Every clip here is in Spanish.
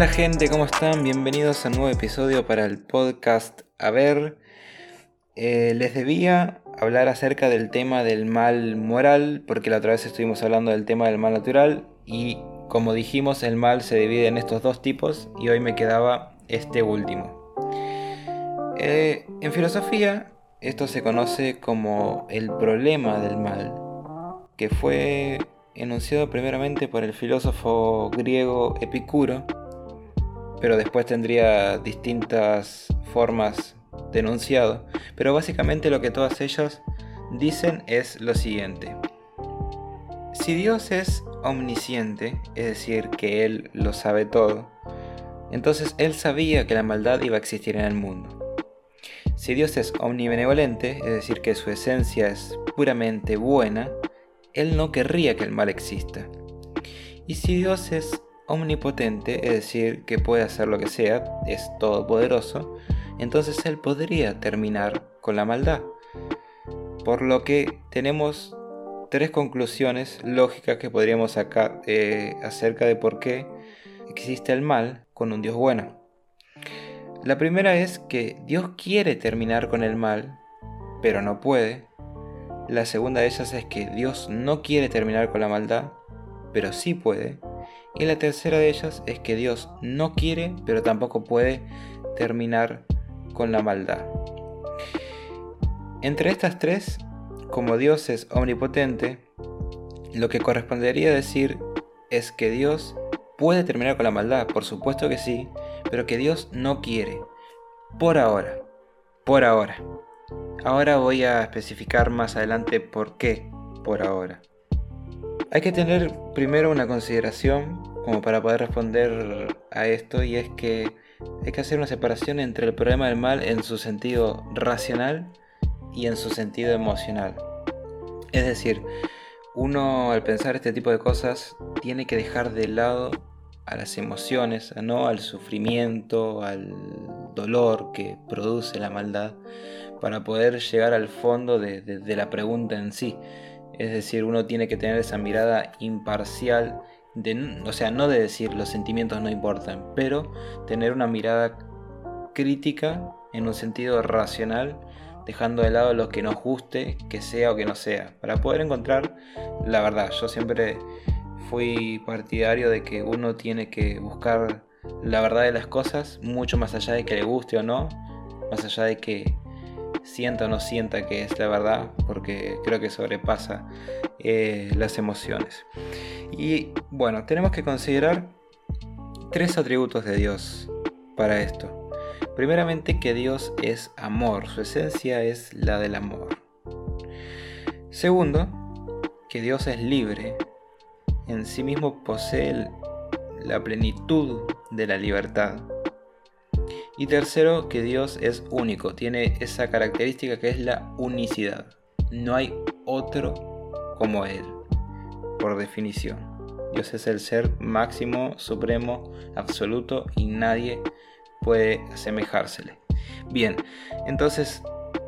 Hola gente, ¿cómo están? Bienvenidos a un nuevo episodio para el podcast A ver. Eh, les debía hablar acerca del tema del mal moral, porque la otra vez estuvimos hablando del tema del mal natural y como dijimos el mal se divide en estos dos tipos y hoy me quedaba este último. Eh, en filosofía esto se conoce como el problema del mal, que fue enunciado primeramente por el filósofo griego Epicuro, pero después tendría distintas formas de. Pero básicamente lo que todas ellas dicen es lo siguiente. Si Dios es omnisciente, es decir, que Él lo sabe todo, entonces Él sabía que la maldad iba a existir en el mundo. Si Dios es omnibenevolente, es decir, que su esencia es puramente buena, Él no querría que el mal exista. Y si Dios es omnipotente, es decir, que puede hacer lo que sea, es todopoderoso, entonces Él podría terminar con la maldad. Por lo que tenemos tres conclusiones lógicas que podríamos sacar eh, acerca de por qué existe el mal con un Dios bueno. La primera es que Dios quiere terminar con el mal, pero no puede. La segunda de ellas es que Dios no quiere terminar con la maldad, pero sí puede. Y la tercera de ellas es que Dios no quiere, pero tampoco puede terminar con la maldad. Entre estas tres, como Dios es omnipotente, lo que correspondería decir es que Dios puede terminar con la maldad, por supuesto que sí, pero que Dios no quiere. Por ahora. Por ahora. Ahora voy a especificar más adelante por qué por ahora. Hay que tener primero una consideración como para poder responder a esto y es que hay que hacer una separación entre el problema del mal en su sentido racional y en su sentido emocional. Es decir, uno al pensar este tipo de cosas tiene que dejar de lado a las emociones, ¿no? al sufrimiento, al dolor que produce la maldad, para poder llegar al fondo de, la pregunta en sí. Es decir, uno tiene que tener esa mirada imparcial, de, o sea, no de decir los sentimientos no importan, pero tener una mirada crítica en un sentido racional, dejando de lado lo que nos guste, que sea o que no sea, para poder encontrar la verdad. Yo siempre fui partidario de que uno tiene que buscar la verdad de las cosas, mucho más allá de que le guste o no, más allá de que sienta o no sienta que es la verdad, porque creo que sobrepasa eh, las emociones. Y bueno, tenemos que considerar tres atributos de Dios para esto. Primeramente que Dios es amor, su esencia es la del amor. Segundo, que Dios es libre, en sí mismo posee la plenitud de la libertad. Y tercero, que Dios es único, tiene esa característica que es la unicidad. No hay otro como Él, por definición. Dios es el ser máximo, supremo, absoluto y nadie puede asemejársele. Bien, entonces,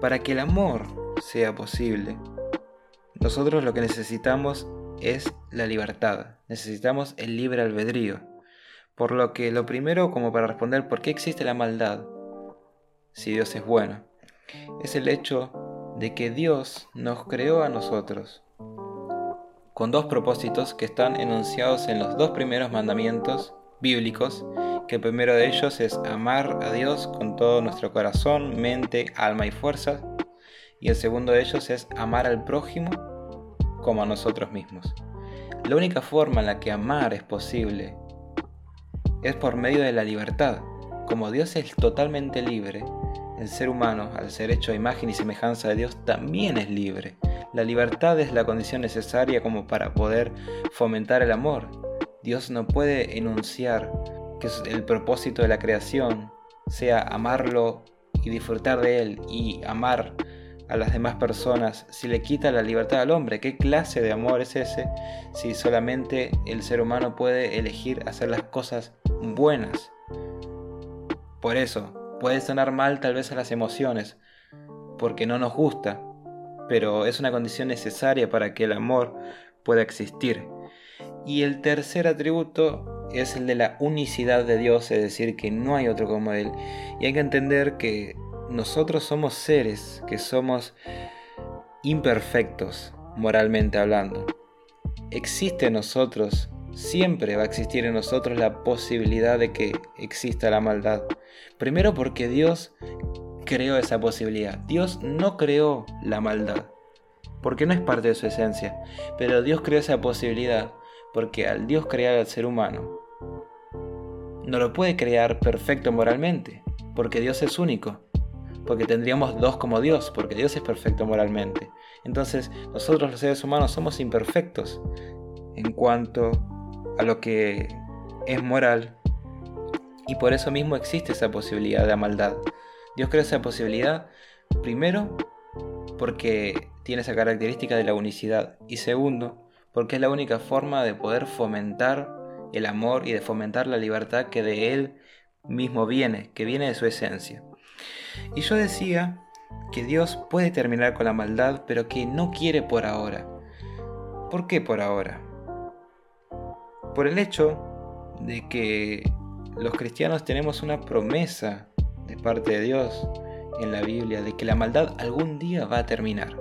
para que el amor sea posible, nosotros lo que necesitamos es la libertad. Necesitamos el libre albedrío. Por lo que lo primero, como para responder por qué existe la maldad, si Dios es bueno, es el hecho de que Dios nos creó a nosotros con dos propósitos que están enunciados en los dos primeros mandamientos bíblicos, que el primero de ellos es amar a Dios con todo nuestro corazón, mente, alma y fuerza, y el segundo de ellos es amar al prójimo como a nosotros mismos. La única forma en la que amar es posible es por medio de la libertad. Como Dios es totalmente libre, el ser humano, al ser hecho a imagen y semejanza de Dios, también es libre. La libertad es la condición necesaria como para poder fomentar el amor. Dios no puede enunciar que el propósito de la creación sea amarlo y disfrutar de él y amar a las demás personas si le quita la libertad al hombre? ¿Qué clase de amor es ese si solamente el ser humano puede elegir hacer las cosas buenas? Por eso, puede sonar mal tal vez a las emociones, porque no nos gusta, pero es una condición necesaria para que el amor pueda existir. Y el tercer atributo es el de la unicidad de Dios, es decir, que no hay otro como Él. Y hay que entender que nosotros somos seres que somos imperfectos, moralmente hablando. Existe en nosotros, siempre va a existir en nosotros la posibilidad de que exista la maldad. Primero porque Dios creó esa posibilidad. Dios no creó la maldad, porque no es parte de su esencia. Pero Dios creó esa posibilidad porque al Dios crear al ser humano, no lo puede crear perfecto moralmente, porque Dios es único, porque tendríamos dos como Dios, porque Dios es perfecto moralmente. Entonces nosotros los seres humanos somos imperfectos en cuanto a lo que es moral, y por eso mismo existe esa posibilidad de maldad. Dios creó esa posibilidad primero porque tiene esa característica de la unicidad y segundo porque es la única forma de poder fomentar el amor y de fomentar la libertad que de Él mismo viene, que viene de su esencia. Y yo decía que Dios puede terminar con la maldad, pero que no quiere por ahora. ¿Por qué por ahora? Por el hecho de que los cristianos tenemos una promesa de parte de Dios en la Biblia de que la maldad algún día va a terminar.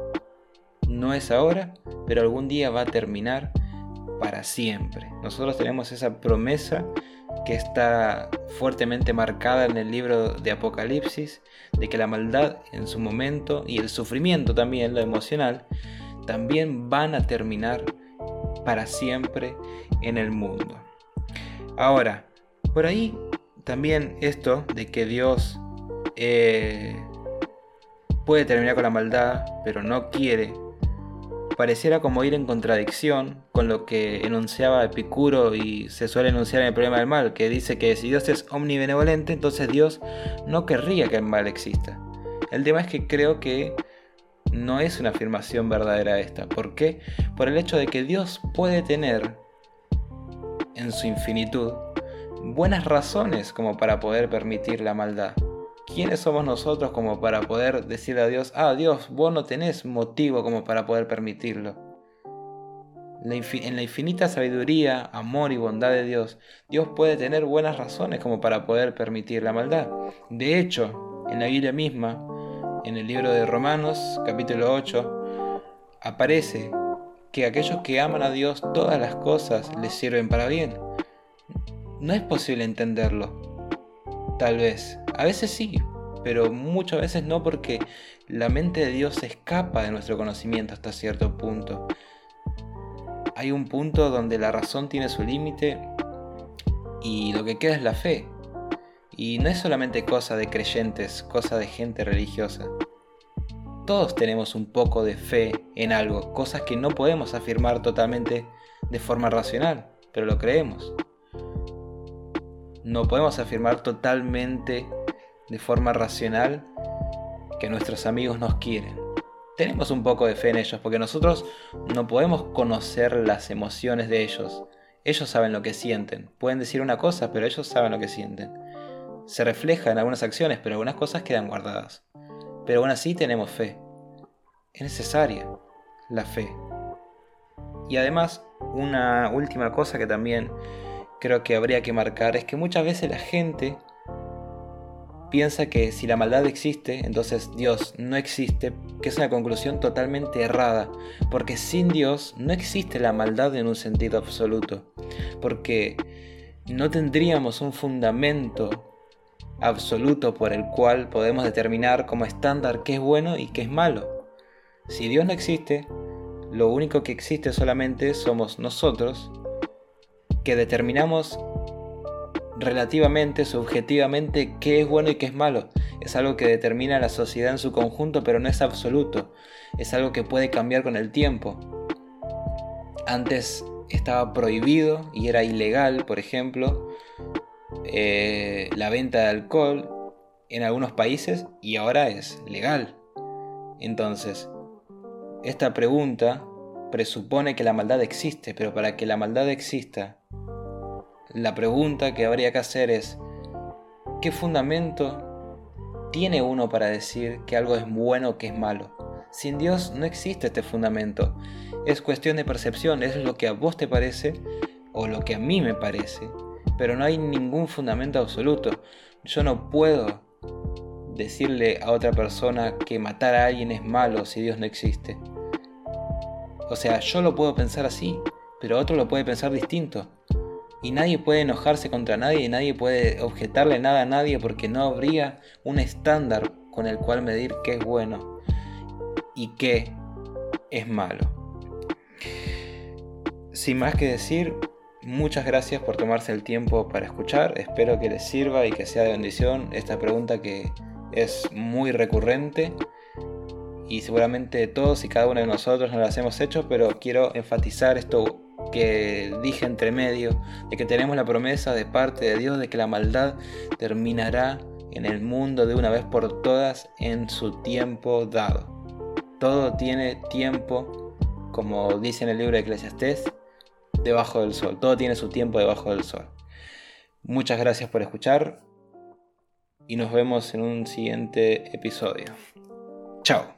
No es ahora, pero algún día va a terminar para siempre. Nosotros tenemos esa promesa que está fuertemente marcada en el libro de Apocalipsis, de que la maldad en su momento y el sufrimiento también, lo emocional, también van a terminar para siempre en el mundo. Ahora, por ahí también esto de que Dios eh, puede terminar con la maldad, pero no quiere pareciera como ir en contradicción con lo que enunciaba Epicuro y se suele enunciar en el problema del mal, que dice que si Dios es omnibenevolente, entonces Dios no querría que el mal exista. El tema es que creo que no es una afirmación verdadera esta. ¿Por qué? Por el hecho de que Dios puede tener en su infinitud buenas razones como para poder permitir la maldad. ¿Quiénes somos nosotros como para poder decirle a Dios, ah, Dios, vos no tenés motivo como para poder permitirlo? En la infinita sabiduría, amor y bondad de Dios, Dios puede tener buenas razones como para poder permitir la maldad. De hecho, en la Biblia misma, en el libro de Romanos, capítulo 8, aparece que aquellos que aman a Dios todas las cosas les sirven para bien. No es posible entenderlo, Tal vez. A veces sí, pero muchas veces no porque la mente de Dios escapa de nuestro conocimiento hasta cierto punto. Hay un punto donde la razón tiene su límite y lo que queda es la fe. Y no es solamente cosa de creyentes, cosa de gente religiosa. Todos tenemos un poco de fe en algo, cosas que no podemos afirmar totalmente de forma racional, pero lo creemos no podemos afirmar totalmente de forma racional que nuestros amigos nos quieren. Tenemos un poco de fe en ellos porque nosotros no podemos conocer las emociones de ellos. Ellos saben lo que sienten. Pueden decir una cosa, pero ellos saben lo que sienten. Se refleja en algunas acciones, pero algunas cosas quedan guardadas. Pero aún así tenemos fe. Es necesaria la fe. Y además, una última cosa que también creo que habría que marcar es que muchas veces la gente piensa que si la maldad existe, entonces Dios no existe, que es una conclusión totalmente errada, porque sin Dios no existe la maldad en un sentido absoluto, porque no tendríamos un fundamento absoluto por el cual podemos determinar como estándar qué es bueno y qué es malo. Si Dios no existe, lo único que existe solamente somos nosotros que determinamos relativamente, subjetivamente, qué es bueno y qué es malo. Es algo que determina la sociedad en su conjunto, pero no es absoluto. Es algo que puede cambiar con el tiempo. Antes estaba prohibido y era ilegal, por ejemplo, eh, la venta de alcohol en algunos países y ahora es legal. Entonces, esta pregunta presupone que la maldad existe, pero para que la maldad exista la pregunta que habría que hacer es, ¿qué fundamento tiene uno para decir que algo es bueno o que es malo? Sin Dios no existe este fundamento. Es cuestión de percepción, es lo que a vos te parece o lo que a mí me parece. pero no hay ningún fundamento absoluto. Yo no puedo decirle a otra persona que matar a alguien es malo si Dios no existe. O sea, yo lo puedo pensar así, pero otro lo puede pensar distinto. Y nadie puede enojarse contra nadie y nadie puede objetarle nada a nadie porque no habría un estándar con el cual medir qué es bueno y qué es malo. Sin más que decir, muchas gracias por tomarse el tiempo para escuchar. Espero que les sirva y que sea de bendición esta pregunta que es muy recurrente y seguramente todos y cada uno de nosotros nos las hemos hecho, pero quiero enfatizar esto que dije entre medio, de que tenemos la promesa de parte de Dios de que la maldad terminará en el mundo de una vez por todas en su tiempo dado. Todo tiene tiempo, como dice en el libro de Eclesiastés, debajo del sol. Todo tiene su tiempo debajo del sol. Muchas gracias por escuchar y nos vemos en un siguiente episodio. Chao.